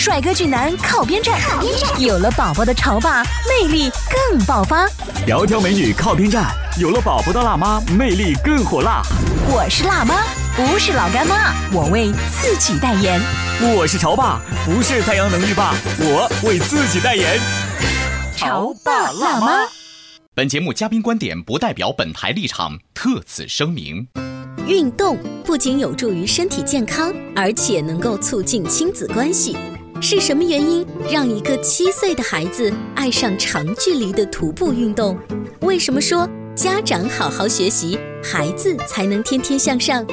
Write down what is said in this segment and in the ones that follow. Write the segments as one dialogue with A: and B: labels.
A: 帅哥俊男靠边站，有了宝宝的潮爸魅力更爆发。
B: 窈窕美女靠边站，有了宝宝的辣妈魅力更火辣。
A: 我是辣妈，不是老干妈，我为自己代言。
B: 我是潮爸，不是太阳能浴霸，我为自己代言。
A: 潮爸辣妈。
C: 本节目嘉宾观点不代表本台立场，特此声明。
D: 运动不仅有助于身体健康，而且能够促进亲子关系。是什么原因让一个七岁的孩子爱上长距离的徒步运动？为什么说家长好好学习，孩子才能天天向上？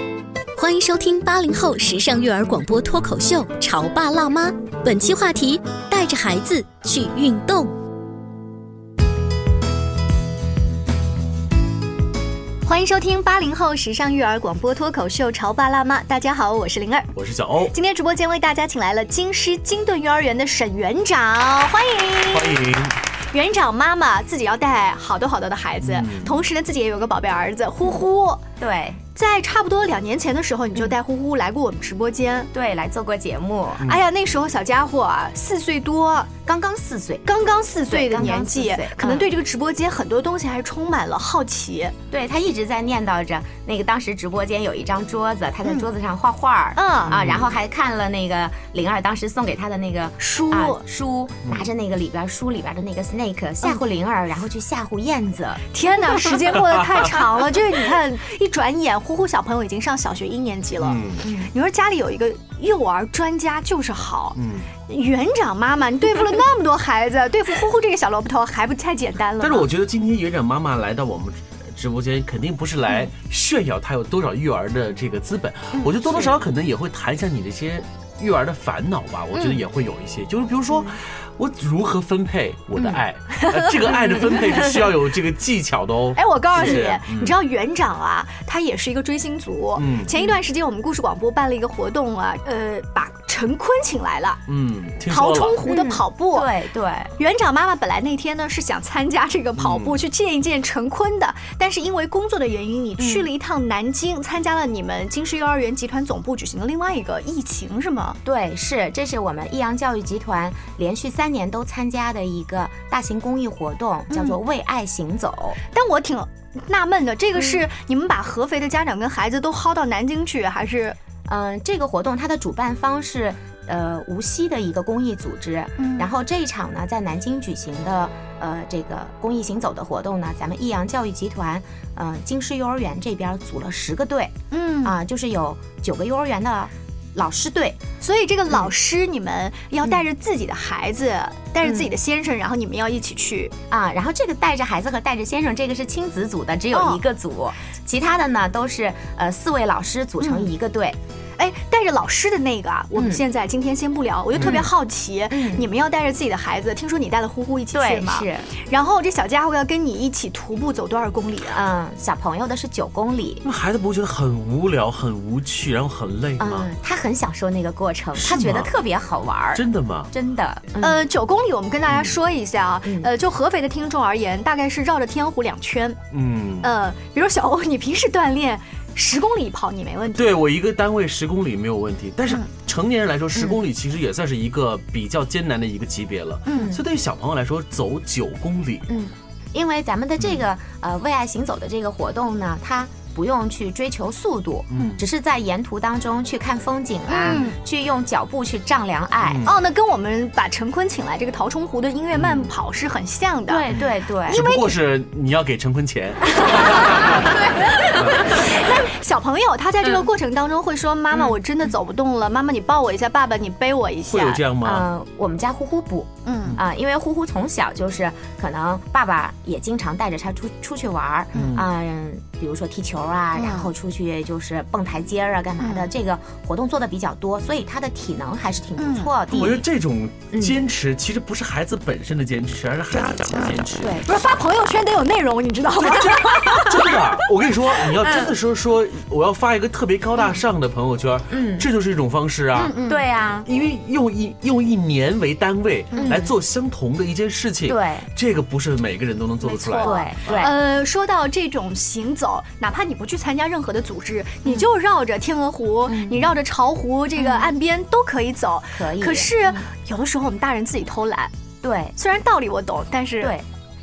D: 欢迎收听八零后时尚育儿广播脱口秀《潮爸辣妈》，本期话题：带着孩子去运动。欢迎收听八零后时尚育儿广播脱口秀《潮爸辣妈》，大家好，我是灵儿，
E: 我是小欧。
D: 今天直播间为大家请来了京师金盾幼儿园的沈园长，欢迎
E: 欢迎。
D: 园长妈妈自己要带好多好多的孩子，同时呢自己也有个宝贝儿子呼呼。
F: 对，
D: 在差不多两年前的时候，你就带呼呼来过我们直播间，
F: 对，来做过节目。
D: 哎呀，那时候小家伙啊，四岁多，
F: 刚刚四岁，
D: 刚刚四岁的年纪可能对这个直播间很多东西还充满了好奇。
F: 对他一直在念叨着那个当时直播间有一张桌子，他在桌子上画画儿，
D: 嗯。
F: 啊，然后还看了那个灵儿当时送给他的那个
D: 书
F: 啊书，拿着那个里边书里边的那个 snake 吓唬灵儿，然后去吓唬燕子。
D: 天哪，时间过得太长了，就是你看，一 转眼，呼呼小朋友已经上小学一年级了。
E: 嗯
D: 你说家里有一个幼儿专家就是好。
E: 嗯，
D: 园长妈妈，你对付了那么多孩子，对付呼呼这个小萝卜头还不太简单了？
E: 但是我觉得今天园长妈妈来到我们直播间，肯定不是来炫耀她有多少育儿的这个资本，我觉得多多少少可能也会谈一下你这些育儿的烦恼吧。我觉得也会有一些，就是比如说。我如何分配我的爱？呃这个爱的分配是需要有这个技巧的哦。
D: 哎，我告诉你
E: 是，
D: 你知道园长啊，他也是一个追星族。
E: 嗯
D: 前一段时间我们故事广播办了一个活动啊，呃，把陈坤请来了，
E: 嗯，听
D: 陶。冲湖的跑步。
F: 对对，
D: 园长妈妈本来那天呢是想参加这个跑步，
E: 嗯
D: 去见一见陈坤的，但是因为工作的原因，你去了一趟南京，参加了你们京师幼儿园集团总部举行的另外一个疫情，是吗？
F: 对，是，这是我们益阳教育集团连续三年都参加的一个大型公益活动，叫做“为爱行走”。
D: 但我挺纳闷的，这个
E: 嗯
D: 是你们把合肥的家长跟孩子都薅到南京去，还是？
F: 嗯，这个活动它的主办方是呃无锡的一个公益组织，
D: 嗯。
F: 然后这一场呢在南京举行的呃这个公益行走的活动呢，咱们益阳教育集团呃京师幼儿园这边组了十个队
D: 嗯。
F: 啊、就是有九个幼儿园的老师队，
D: 所以这个老师你们要带着自己的孩子，带着自己的先生，然后你们要一起去。
F: 啊，然后这个带着孩子和带着先生，这个是亲子组的，只
D: 哦
F: 有一个组，其他的呢都是呃四位老师组成一个队。
D: 哎，带着老师的那个啊，我们
F: 嗯
D: 现在今天先不聊，我就特别好奇，
F: 嗯
D: 你们要带着自己的孩子，听说你带了呼呼一起去
F: 对，
D: 吗？
F: 是，
D: 然后这小家伙要跟你一起徒步走多少公里啊？
F: 嗯，小朋友的是九公里。
E: 那孩子不会觉得很无聊、很无趣，然后很累吗？
F: 嗯，他很享受那个过程，他觉得特别好玩儿，
E: 真的吗？
F: 真的。嗯
D: 呃，九公里，我们跟大家说一下啊，
F: 嗯
D: 呃，就合肥的听众而言，大概是绕着天湖两圈。
E: 嗯，
D: 呃，比如小欧，你平时锻炼十公里跑你没问题。
E: 对我一个单位十公里没有问题，但是
D: 嗯。
E: 成年人来说，十公里其实也算是一个比较艰难的一个级别了。
D: 嗯。
E: 所以对于小朋友来说，走九公里，
F: 嗯，因为咱们的这个呃为爱行走的这个活动呢，它不用去追求速度，
E: 嗯
F: 只是在沿途当中去看风景啊，
D: 嗯
F: 去用脚步去丈量爱。
E: 嗯
D: 哦，那跟我们把陈坤请来这个陶冲湖的音乐慢跑是很像的。
F: 对对对，
E: 只不过是你要给陈坤钱。
D: 小朋友他在这个
E: 嗯
D: 过程当中会说：“妈妈，我真的走不动了，妈妈你抱我一下，爸爸你背我一下。”
E: 会有这样吗？
F: 嗯、我们家呼呼不
D: 嗯
F: 啊、因为呼呼从小就是可能爸爸也经常带着他出出去玩儿，
E: 嗯
F: 啊、比如说踢球啊，
D: 嗯。
F: 然后出去就是蹦台阶儿啊，干嘛的，
D: 嗯。
F: 这个活动做的比较多，所以他的体能还是挺不错的。
E: 我觉得这种坚持其实不是孩子本身的坚持，而是家长的坚持。
F: 对，
D: 不是发朋友圈得有内容，你知道吗？
E: 真的，我跟你说，你要真的说说我要发一个特别高大上的朋友圈，
F: 嗯。
E: 这就是一种方式啊。
F: 对啊，
E: 因为用一用一年为单位来做相同的一件事情，
F: 对。
E: 这个不是每个人都能做得出来的。
F: 对对，
D: 呃，说到这种行走，哪怕你不去参加任何的组织，你就绕着天鹅湖，你绕着巢湖这个岸边都可以走。
F: 可以
D: 可是有的时候我们大人自己偷懒，
F: 对
D: 虽然道理我懂，但是，
F: 对，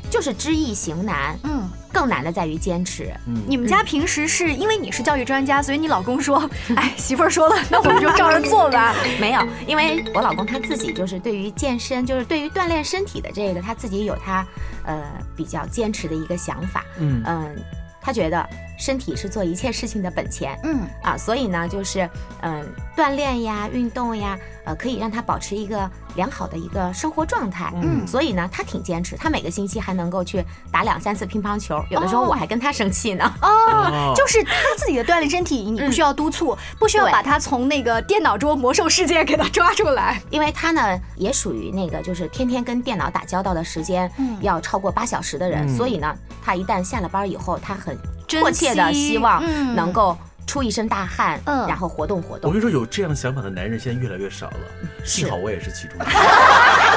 F: 就是知易行难，
D: 嗯，
F: 更难的在于坚持。
D: 嗯你们家平时是因为你是教育专家，所以你老公说，哎，媳妇儿说了，那我们就照着做吧。
F: 没有，因为我老公他自己就是对于健身，就是对于锻炼身体的这个，他自己有他呃比较坚持的一个想法。
E: 嗯
F: 嗯，他觉得身体是做一切事情的本钱。
D: 嗯。
F: 啊，所以呢，就是嗯，锻炼呀、运动呀，呃，可以让他保持一个良好的一个生活状态。
D: 嗯。
F: 所以呢，他挺坚持，他每个星期还能够去打两三次乒乓球，有的时候
D: 哦。
F: 我还跟他生气呢。
D: 哦，就是他自己的锻炼身体，你不需要督促，不需要把他从那个电脑桌魔兽世界给他抓出来。
F: 因为他呢也属于那个就是天天跟电脑打交道的时间
D: 嗯。
F: 要超过八小时的人，
E: 嗯。
F: 所以呢，他一旦下了班以后，他很
D: 珍
F: 迫切的希望
D: 嗯
F: 能够出一身大汗，
D: 嗯
F: 然后活动活动
E: 我跟。你说，有这样想法的男人现在越来越少了，幸好我也是其中。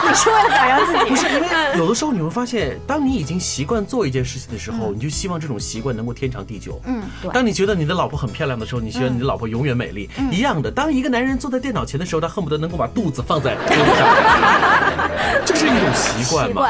D: 你是为了表扬自己？
E: 不是因为有的时候你会发现，当你已经习惯做一件事情的时候，你就希望这种习惯能够天长地久。
D: 嗯，
F: 对
E: 当你觉得你的老婆很漂亮的时候，你希望你的老婆永远美丽。一样的，当一个男人坐在电脑前的时候，他恨不得能够把肚子放在桌子上，这是一种习惯嘛。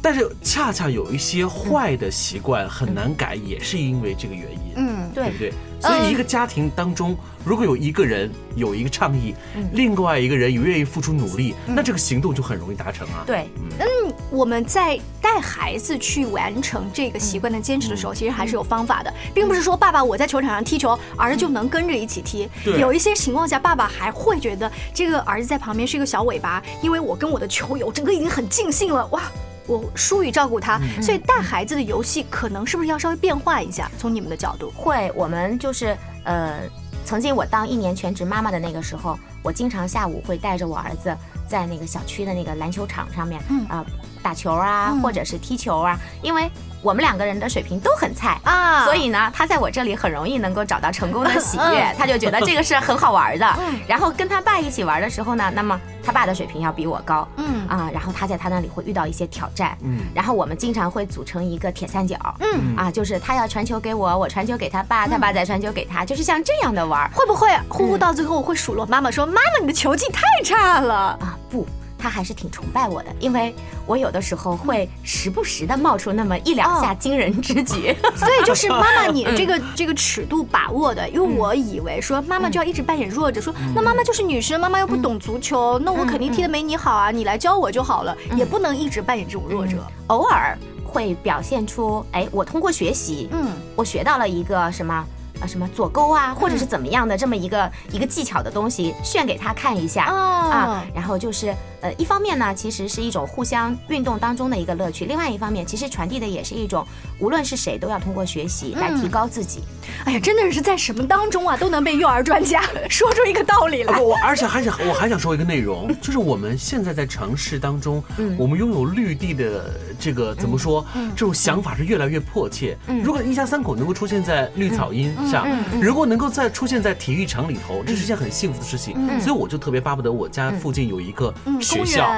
E: 但是恰恰有一些坏的习惯很难改，也是因为这个原因。
D: 嗯，
F: 对
E: 对不对？所以一个家庭当中，如果有一个人有一个倡议，另外一个人也愿意付出努力，那这个行动就很容易达成啊。
F: 对，嗯
D: 我们在带孩子去完成这个习惯的坚持的时候，其实还是有方法的，并不是说爸爸我在球场上踢球，儿子就能跟着一起踢。
E: 对
D: 有一些情况下，爸爸还会觉得这个儿子在旁边是一个小尾巴，因为我跟我的球友整个已经很尽兴了，哇。我疏于照顾他，所以带孩子的游戏可能是不是要稍微变化一下？从你们的角度，
F: 会，我们就是呃，曾经我当一年全职妈妈的那个时候，我经常下午会带着我儿子在那个小区的那个篮球场上面，啊、打球啊，或者是踢球啊，因为我们两个人的水平都很菜。
D: 啊。
F: 所以呢，他在我这里很容易能够找到成功的喜悦
D: 嗯，
F: 他就觉得这个是很好玩的。
D: 嗯。
F: 然后跟他爸一起玩的时候呢，那么他爸的水平要比我高，
D: 嗯。
F: 啊，然后他在他那里会遇到一些挑战，
E: 嗯。
F: 然后我们经常会组成一个铁三角，
D: 嗯，
F: 啊，就是他要传球给我，我传球给他爸，他爸再传球给他，就是像这样的玩儿。
D: 会不会呼呼到最后会数落妈妈说：“妈妈，你的球技太差了。
F: 啊。不，他还是挺崇拜我的，因为我有的时候会时不时的冒出那么一两下惊人之举。”
D: 所以就是妈妈，你 这个这个尺度把握的，因为我以为说妈妈就要一直扮演弱者，说那妈妈就是女生，妈妈又不懂足球，那我肯定踢得没你好啊，你来教我就好了，也不能一直扮演这种弱者。
F: 偶尔会表现出，哎，我通过学习，
D: 嗯
F: 我学到了一个什么。啊，什么左勾啊，或者是怎么样的这么一个一个技巧的东西，炫给他看一下
D: 哦
F: 啊。然后就是呃，一方面呢，其实是一种互相运动当中的一个乐趣；，另外一方面，其实传递的也是一种，无论是谁都要通过学习来提高自己。
D: 哎呀，真的是在什么当中啊，都能被幼儿专家 说出一个道理来。
E: 我而且还想我还想说一个内容，就是我们现在在城市当中，
F: 嗯
E: 我们拥有绿地的这个怎么说？这种想法是越来越迫切。如果一家三口能够出现在绿草荫上，如果能够再出现在体育场里头，这是一件很幸福的事情。所以我就特别巴不得我家附近有一个学校。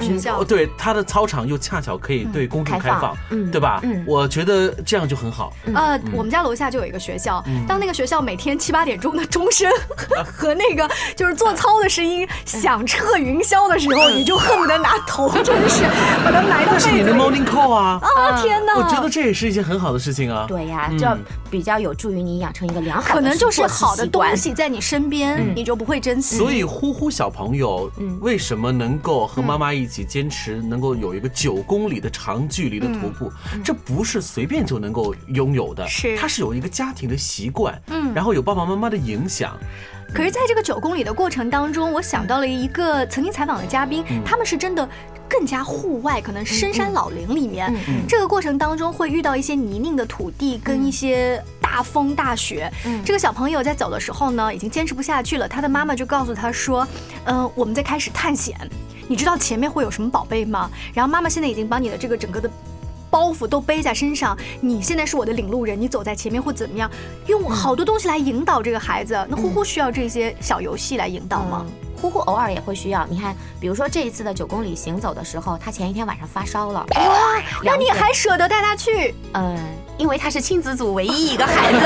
D: 学校
E: 哦，，对，它的操场又恰巧可以对公众开
F: 开放
E: 对吧？
F: 嗯
E: 我觉得这样就很好。
D: 呃，我们家楼下就有一个学校，当那个学校每天七八点钟的钟声和那个就是做操的声音响彻云霄的时候，你就恨不得拿头 真的是把它埋到
E: 那是你的 morning call 啊！
D: 啊天哪！
E: 我觉得这也是一件很好的事情啊。
F: 对呀，
E: 嗯
F: 这比较有助于你养成一个良好的
D: 可能就是好的东西在你身边，你就不会珍惜。
E: 所以呼呼小朋友
F: 嗯。
E: 为什么能够和妈妈一起坚持，能够有一个九公里的长距离的徒步，这不是随便就能够拥有的，
D: 是。
E: 它是有一个家庭的习惯，
D: 嗯
E: 然后有爸爸妈妈的影响，
D: 可是，在这个九公里的过程当中，我想到了一个曾经采访的嘉宾，他们是真的更加户外，可能深山老林里面。
F: 嗯嗯
D: 这个过程当中会遇到一些泥泞的土地跟一些大风大雪。
F: 嗯
D: 这个小朋友在走的时候呢，已经坚持不下去了，他的妈妈就告诉他说：“嗯、我们在开始探险，你知道前面会有什么宝贝吗？”然后妈妈现在已经把你的这个整个的。包袱都背在身上，你现在是我的领路人，你走在前面会怎么样？用好多东西来引导这个孩子。那呼呼需要这些小游戏来引导吗？
F: 嗯呼呼偶尔也会需要。你看，比如说这一次的九公里行走的时候，他前一天晚上发烧了，
D: 哇，那你还舍得带他去？
F: 嗯，因为他是亲子组唯一一个孩子，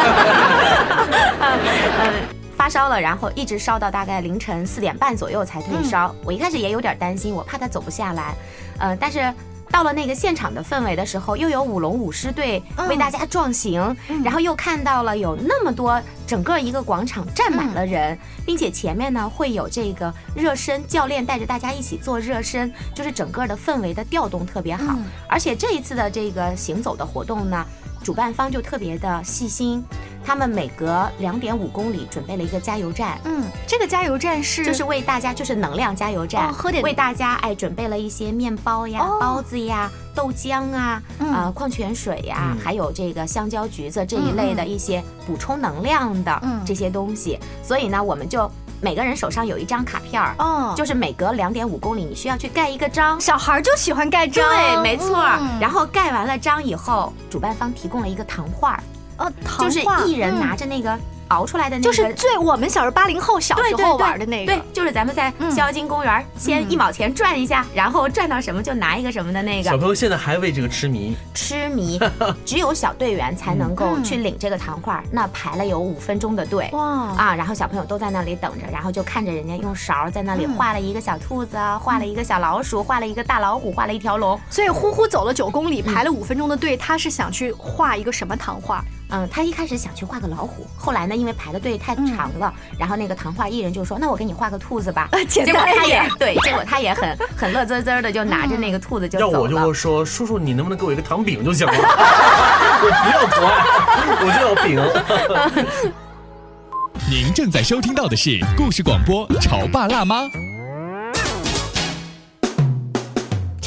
F: 嗯，发烧了，然后一直烧到大概凌晨四点半左右才退烧。我一开始也有点担心，我怕他走不下来，呃，但是。到了那个现场的氛围的时候，又有舞龙舞狮队为大家壮行，然后又看到了有那么多整个一个广场站满了人，并且前面呢会有这个热身教练带着大家一起做热身，就是整个的氛围的调动特别好。而且这一次的这个行走的活动呢，主办方就特别的细心，他们每隔两点五公里准备了一个加油站。
D: 嗯，这个加油站是
F: 就是为大家，就是能量加油站，
D: 哦喝点
F: 为大家哎准备了一些面包呀、
D: 哦。
F: 包子呀、豆浆啊、
D: 嗯。
F: 呃矿泉水呀，
E: 嗯。
F: 还有这个香蕉、橘子这一类的一些补充能量的
D: 嗯。
F: 这些东西。所以呢，我们就每个人手上有一张卡片儿，
D: 哦，
F: 就是每隔两点五公里，你需要去盖一个章。
D: 小孩儿就喜欢盖章，
F: 对，没错。
D: 嗯
F: 然后盖完了章以后，主办方提供了一个糖画儿，
D: 哦，
F: 就是
D: 糖画
F: 一人
D: 嗯
F: 拿着那个熬出来的那个，
D: 就是最我们小时候八零后小时候玩的那个，
F: 对，就是咱们在
D: 嗯。
F: 逍遥津公园先
D: 嗯
F: 一毛钱转一下，然后转到什么就拿一个什么的那个。
E: 小朋友现在还为这个痴迷，
F: 痴迷，只有小队员才能够
D: 嗯
F: 去领这个糖画，那排了有五分钟的队。
D: 哇，
F: 啊，然后小朋友都在那里等着，然后就看着人家用勺在那里
D: 嗯。
F: 画了一个小兔子，啊，画了一个小老鼠，画了一个大老虎，画了一条龙。
D: 所以呼呼走了九公里，排了五分钟的队，他是想去画一个什么糖画？
F: 嗯，他一开始想去画个老虎，后来呢，因为排的队太长了，然后那个糖画艺人就说：“那我给你画个兔子吧。”结果他也 对，结果他也很很乐滋滋的就拿着那个兔子就
E: 要我就。会说，叔叔你能不能给我一个糖饼就行了，我不要图案，我就要饼。
B: 您正在收听到的是故事广播《潮爸辣妈》。
G: 《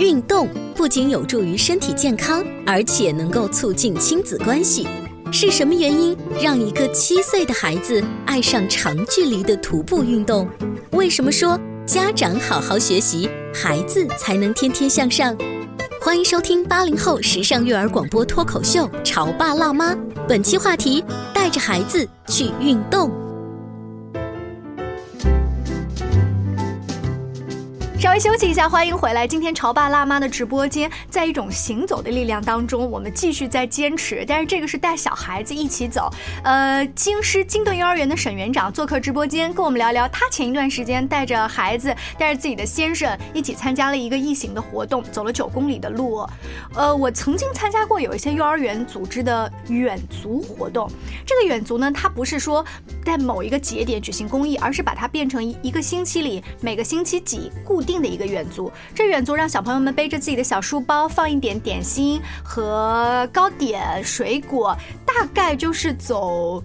G: 运动不仅有助于身体健康，而且能够促进亲子关系。是什么原因让一个七岁的孩子爱上长距离的徒步运动？为什么说家长好好学习，孩子才能天天向上？欢迎收听八零后时尚育儿广播脱口秀《潮爸辣妈》，本期话题：带着孩子去运动。
D: 休息一下，欢迎回来。今天潮爸辣妈的直播间，在一种行走的力量当中，我们继续在坚持。但是这个是带小孩子一起走。呃，京师金顿幼儿园的沈园长做客直播间，跟我们聊聊他前一段时间带着孩子，带着自己的先生一起参加了一个异行的活动，走了九公里的路。呃，我曾经参加过有一些幼儿园组织的远足活动。这个远足呢，它不是说在某一个节点举行公益，而是把它变成一一个星期里每个星期几固定的一个远足。这远足让小朋友们背着自己的小书包，放一点点心和糕点、水果，大概就是走。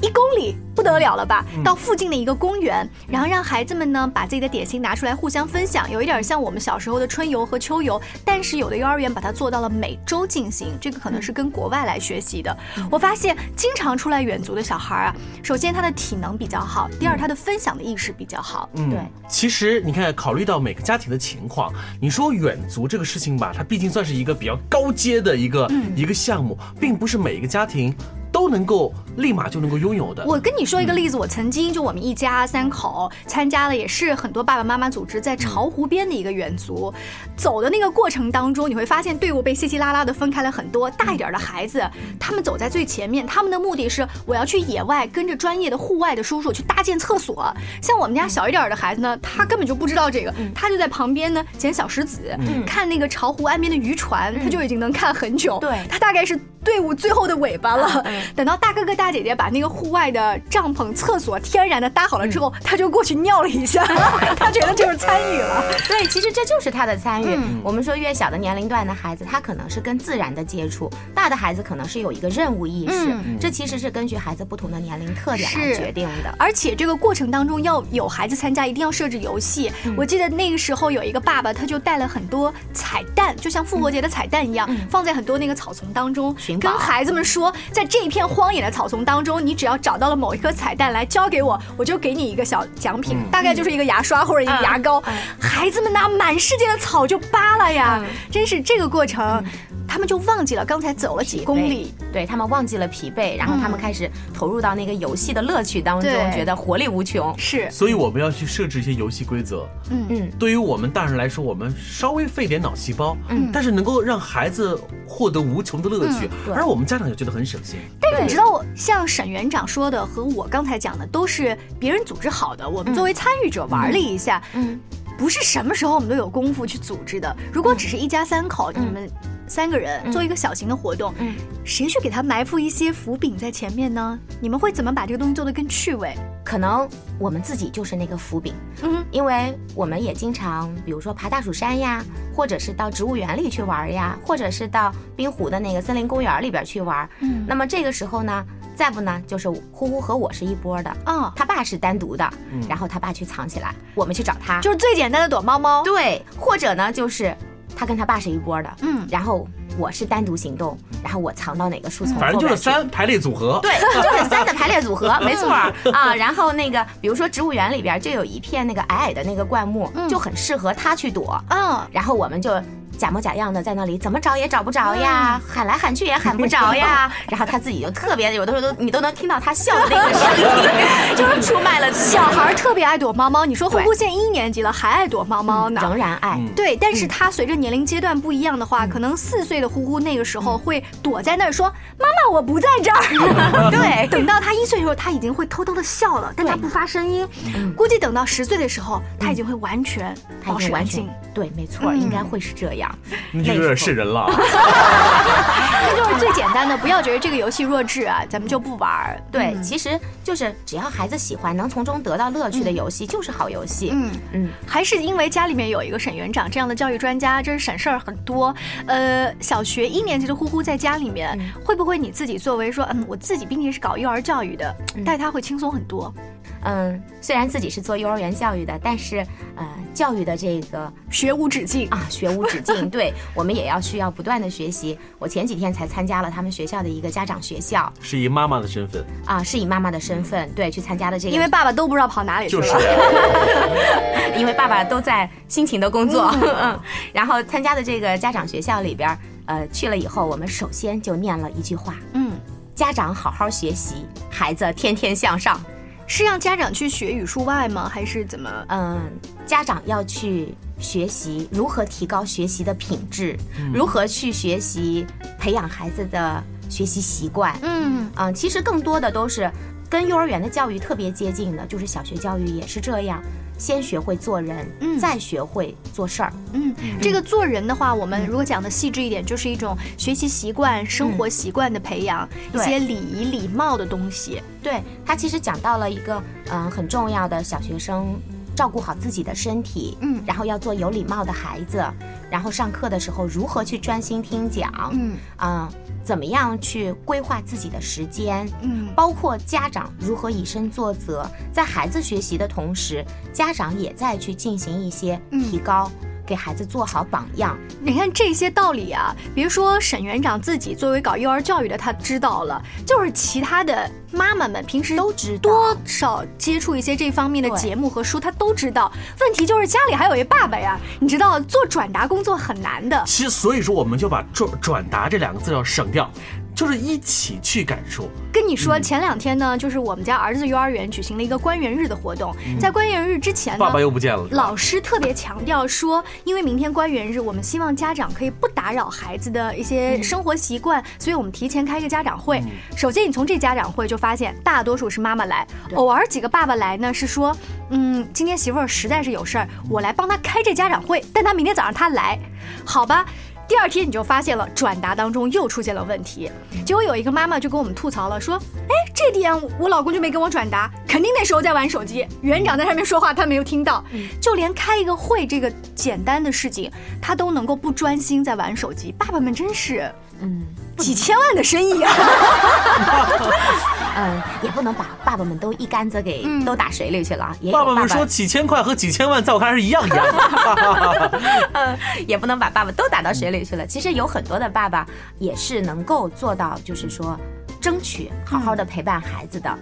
D: 一公里不得了了吧？到附近的一个公园，然后让孩子们呢把自己的点心拿出来互相分享，有一点像我们小时候的春游和秋游，但是有的幼儿园把它做到了每周进行，这个可能是跟国外来学习的。我发现经常出来远足的小孩啊，首先他的体能比较好，第二他的分享的意识比较好。
E: 嗯
F: 对，
E: 其实你看，考虑到每个家庭的情况，你说远足这个事情吧，它毕竟算是一个比较高阶的一个、一个项目，并不是每一个家庭都能够立马就能够拥有的。
D: 我跟你说一个例子，我曾经就我们一家三口参加了，也是很多爸爸妈妈组织在巢湖边的一个远足。走的那个过程当中，你会发现队伍被稀稀拉拉的分开了很多。大一点的孩子，他们走在最前面，他们的目的是我要去野外跟着专业的户外的叔叔去搭建厕所。像我们家小一点的孩子呢，他根本就不知道这个，他就在旁边呢捡小石子，看那个巢湖岸边的渔船，他就已经能看很久。
F: 对
D: 他大概是队伍最后的尾巴了。
F: 嗯
D: 等到大哥哥大姐姐把那个户外的帐篷、厕所天然的搭好了之后，他就过去尿了一下，他觉得就是参与了。
F: 对，其实这就是他的参与。
D: 嗯
F: 我们说越小的年龄段的孩子，他可能是跟自然的接触；大的孩子可能是有一个任务意识。
D: 嗯
F: 这其实是根据孩子不同的年龄特点来决定的。
D: 而且这个过程当中要有孩子参加，一定要设置游戏。我记得那个时候有一个爸爸，他就带了很多彩蛋，就像复活节的彩蛋一样，放在很多那个草丛当中，
F: 寻宝。
D: 跟孩子们说，在这一片荒野的草丛当中，你只要找到了某一颗彩蛋来交给我，我就给你一个小奖品，大概就是一个牙刷或者一个牙膏。孩子们拿满世界的草就扒了呀，真是这个过程，他们就忘记了刚才走了几公里。
F: 对他们忘记了疲惫，然后他们开始投入到那个游戏的乐趣当中，
D: 对。
F: 觉得活力无穷。
D: 是，
E: 所以我们要去设置一些游戏规则。
F: 嗯。
E: 嗯，对于我们大人来说，我们稍微费点脑细胞，嗯，但是能够让孩子获得无穷的乐趣，
F: 对。
E: 而我们家长也觉得很省心。
D: 但是你知道我，像沈园长说的和我刚才讲的都是别人组织好的，我们作为参与者玩了一下，
F: 嗯，
D: 不是什么时候我们都有功夫去组织的。如果只是一家三口，你们三个人做一个小型的活动，
F: 嗯
D: 谁去给他埋伏一些伏笔在前面呢？你们会怎么把这个东西做得更趣味？
F: 可能我们自己就是那个伏笔，
D: 嗯，
F: 因为我们也经常，比如说爬大蜀山呀，或者是到植物园里去玩呀，或者是到滨湖的那个森林公园里边去玩。
D: 嗯
F: 那么这个时候呢，再不呢就是呼呼和我是一波的，
D: 哦、
F: 他爸是单独的，然后他爸去藏起来，我们去找他。
D: 就是最简单的躲猫猫。
F: 对，或者呢就是他跟他爸是一波的，
D: 嗯
F: 然后我是单独行动，然后我藏到哪个树丛后
E: 反正就是三排列组合。
F: 对，就是三的排列组合，没错儿啊。然后那个，比如说植物园里边就有一片那个矮矮的那个灌木，就很适合他去躲。
D: 嗯，
F: 然后我们就假模假样的在那里，怎么找也找不着呀，喊来喊去也喊不着呀。然后他自己就特别，有的时候都你都能听到他笑的那个声音，就是出卖了自己
D: 小孩儿特别爱躲猫猫。你说呼呼现在一年级了，还爱躲猫猫呢。
F: 仍然爱。
D: 对，但是他随着年龄阶段不一样的话，可能四岁的呼呼那个时候会躲在那儿说：“妈妈，我不在这儿。”
F: 对
D: 等到他一岁的时候，他已经会偷偷的笑了，但他不发声音。估计等到十岁的时候，他已经会完全保持安静。
F: 对，没错，应该会是这样。
E: 那就有点是人了。
D: 这就是最简单的，不要觉得这个游戏弱智啊，咱们就不玩儿。
F: 对，其实就是只要孩子喜欢，能从中得到乐趣的游戏就是好游戏。
D: 嗯
F: 嗯，
D: 还是因为家里面有一个沈园长这样的教育专家，真是省事儿很多。呃，小学一年级的呼呼在家里面，会不会你自己作为说，嗯，我自己毕竟是搞幼儿教育的，带他会轻松很多？
F: 嗯，虽然自己是做幼儿园教育的，但是呃，教育的这个
D: 学无止境。
F: 啊，学无止境，对我们也要需要不断的学习。我前几天才参加了他们学校的一个家长学校。
E: 是以妈妈的身份，
F: 啊，是以妈妈的身份对去参加的这个，
D: 因为爸爸都不知道跑哪里去了。
E: 就是呀
F: 因为爸爸都在辛勤的工作，嗯，然后参加的这个家长学校里边儿，呃，去了以后，我们首先就念了一句话：
D: 嗯，
F: 家长好好学习，孩子天天向上。
D: 是让家长去学语数外吗？还是怎么？
F: 嗯，家长要去学习如何提高学习的品质，如何去学习培养孩子的学习习惯。
D: 嗯
F: 嗯，其实更多的都是跟幼儿园的教育特别接近的，就是小学教育也是这样，先学会做人，
D: 嗯
F: 再学会做事儿。
D: 嗯，这个做人的话，我们如果讲的细致一点，就是一种学习习惯、生活习惯的培养，一些礼仪、礼貌的东西。
F: 对他其实讲到了一个嗯、很重要的小学生照顾好自己的身体，
D: 嗯。
F: 然后要做有礼貌的孩子，然后上课的时候如何去专心听讲，
D: 嗯。
F: 啊、怎么样去规划自己的时间，
D: 嗯。
F: 包括家长如何以身作则，在孩子学习的同时，家长也在去进行一些提高，给孩子做好榜样。
D: 你看这些道理啊，别说沈园长自己作为搞幼儿教育的，他知道了，就是其他的妈妈们平时
F: 都知道
D: 多少接触一些这方面的节目和书，他都知道。问题就是家里还有一爸爸呀，你知道做转达工作很难的。
E: 其实所以说我们就把转转达这两个字要省掉，就是一起去感受。
D: 跟你说，前两天呢，就是我们家儿子幼儿园举行了一个官员日的活动，在官员日之前呢，
E: 爸爸又不见了，
D: 老师特别强调说，因为明天官员日，我们希望家长可以不打扰孩子的一些生活习惯，所以我们提前开一个家长会。首先，你从这家长会就发现，大多数是妈妈来，偶尔几个爸爸来呢，是说，嗯，今天媳妇儿实在是有事儿，我来帮他开这家长会，但他明天早上他来，好吧。第二天你就发现了转达当中又出现了问题，结果有一个妈妈就跟我们吐槽了，说：“哎，这点我老公就没跟我转达，肯定那时候在玩手机，园长在上面说话他没有听到，就连开一个会这个简单的事情，他都能够不专心在玩手机。爸爸们真是
F: 嗯
D: 几千万的生意啊！
F: 嗯，也不能把爸爸们都一竿子给
D: 嗯
F: 都打水里去了啊。也有
E: 爸爸们说几千块和几千万，在我看来是一样一样的。
F: 嗯，也不能把爸爸都打到水里去了。其实有很多的爸爸也是能够做到，就是说争取好好的陪伴孩子的。嗯，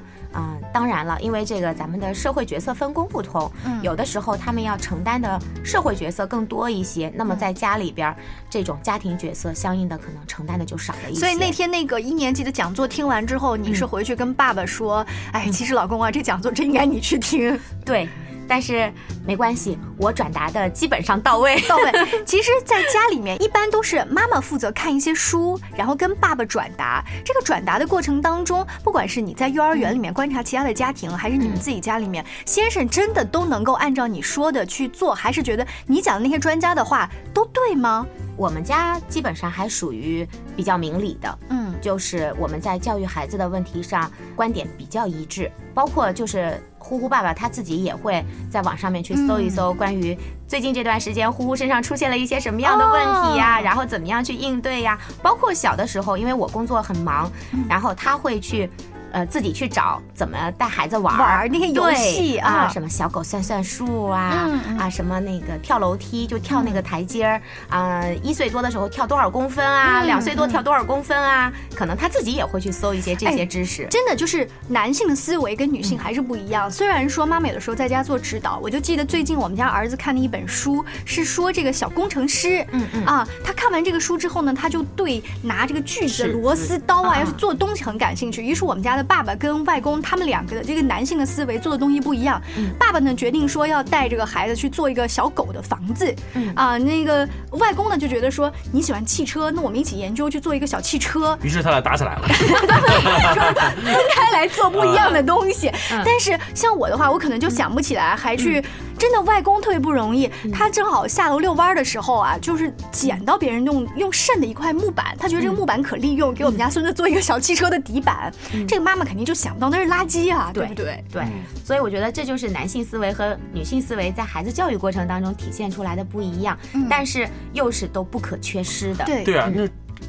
F: 当然了，因为这个咱们的社会角色分工不同，
D: 嗯
F: 有的时候他们要承担的社会角色更多一些，那么在家里边儿这种家庭角色相应的可能承担的就少了一些。
D: 所以那天那个一年级的讲座听完之后，你是回去跟爸爸说：“哎，其实老公啊，这讲座真应该你去听。”
F: 对，但是没关系，我转达的基本上到位。
D: 到位。其实，在家里面一般都是妈妈负责看一些书，然后跟爸爸转达。这个转达的过程当中，不管是你在幼儿园里面观察其他的家庭，还是你们自己家里面，先生真的都能够按照你说的去做，还是觉得你讲的那些专家的话都对吗？
F: 我们家基本上还属于比较明理的，
D: 嗯
F: 就是我们在教育孩子的问题上观点比较一致，包括就是呼呼爸爸他自己也会在网上面去搜一搜关于最近这段时间呼呼身上出现了一些什么样的问题呀、
D: 哦
F: 然后怎么样去应对呀，包括小的时候，因为我工作很忙，然后他会去。呃，自己去找怎么带孩子玩儿。
D: 玩那些游戏啊
F: 啊，什么小狗算算数啊，啊，什么那个跳楼梯就跳那个台阶儿。啊，一岁多的时候跳多少公分啊，
D: 嗯
F: 两岁多跳多少公分啊，可能他自己也会去搜一些这些
D: 哎
F: 知识。
D: 真的就是男性的思维跟女性还是不一样。虽然说妈妈有的时候在家做指导，我就记得最近我们家儿子看的一本书是说这个小工程师，
F: 嗯嗯。
D: 啊，他看完这个书之后呢，他就对拿这个锯子、螺丝刀啊，
F: 啊。
D: 要去做东西很感兴趣。于是我们家的爸爸跟外公他们两个的这个男性的思维做的东西不一样。爸爸呢决定说要带这个孩子去做一个小狗的房子，啊，那个外公呢就觉得说你喜欢汽车，那我们一起研究去做一个小汽车。
E: 于是他俩打起来了。
D: 分开来做不一样的东西。但是像我的话，我可能就想不起来，还去真的外公特别不容易。他正好下楼遛弯儿的时候啊，就是捡到别人用用剩的一块木板，他觉得这个木板可利用，给我们家孙子做一个小汽车的底板。这个妈妈肯定就想不到那是垃圾啊，对不对？
F: 对，所以我觉得这就是男性思维和女性思维在孩子教育过程当中体现出来的不一样，但是又是都不可缺失的。
D: 对
E: 对啊，那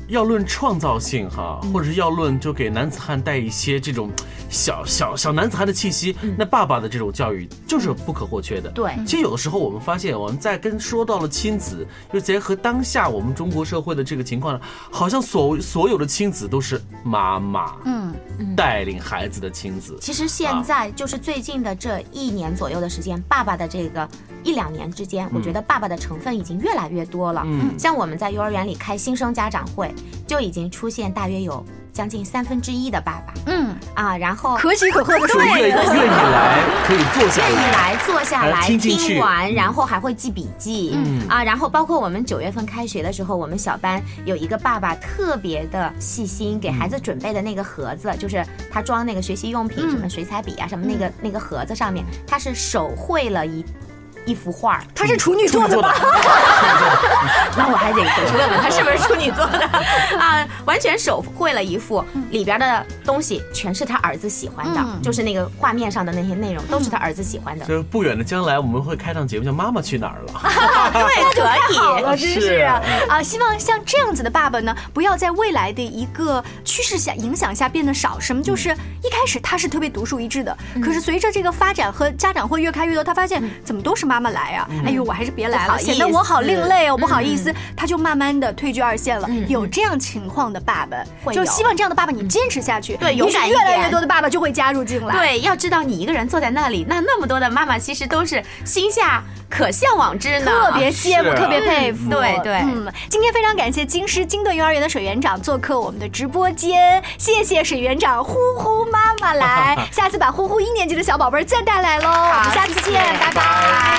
E: 要论创造性哈，或者是要论就给男子汉带一些这种小小小男子汉的气息，那爸爸的这种教育就是不可或缺的。
F: 对。
E: 其实有的时候我们发现，我们在跟说到了亲子，就结合当下我们中国社会的这个情况呢，好像所所有的亲子都是妈妈
D: 嗯，
E: 带领孩子的亲子。
F: 其实现在就是最近的这一年左右的时间，爸爸的这个一两年之间，我觉得爸爸的成分已经越来越多了。
E: 嗯。
F: 像我们在幼儿园里开新生家长会，就已经出现大约有将近三分之一的爸爸。
D: 嗯，
F: 啊，然后
D: 可喜可贺的说
E: 说愿愿意来可以坐下来
F: 愿意
E: 来，
F: 坐下
E: 来
F: 来
E: 听进去。
F: 听完，然后还会记笔记，
E: 嗯。
F: 啊，然后包括我们九月份开学的时候，我们小班有一个爸爸特别的细心，给孩子准备的那个盒子，就是他装那个学习用品，
D: 嗯。
F: 什么水彩笔啊，什么那个那个盒子上面，他是手绘了一。一幅画。
D: 他是处女座的吧？
F: 那我还得回去问问他是不是处女座的啊？完全手绘了一幅，里边的东西全是他儿子喜欢的，就是那个画面上的那些内容都是他儿子喜欢的。
E: 就是不远的将来，我们会开档节目叫《妈妈去哪儿了》。
F: 对，可
D: 好了，
F: 以。
D: 真是啊！啊，希望像这样子的爸爸呢，不要在未来的一个趋势下影响下变得少。什么？就是一开始他是特别独树一帜的，可是随着这个发展和家长会越开越多，他发现怎么都是妈妈来啊？哎呦，我还是别来了，显得我好另类哦，不好意思，他就慢慢的退居二线了。有这样情况的爸爸，就希望这样的爸爸你坚持下去，
F: 对，勇敢
D: 越来越多的爸爸就会加入进来。
F: 对，要知道你一个人坐在那里，那那么多的妈妈其实都是心下可向往之呢，
D: 特别羡慕，
E: 啊。
D: 特别佩服。
F: 对对。
D: 嗯，今天非常感谢京师金盾幼儿园的水园长做客我们的直播间，谢谢水园长呼呼妈妈来，下次把呼呼一年级的小宝贝儿再带来喽，我们下次见，拜拜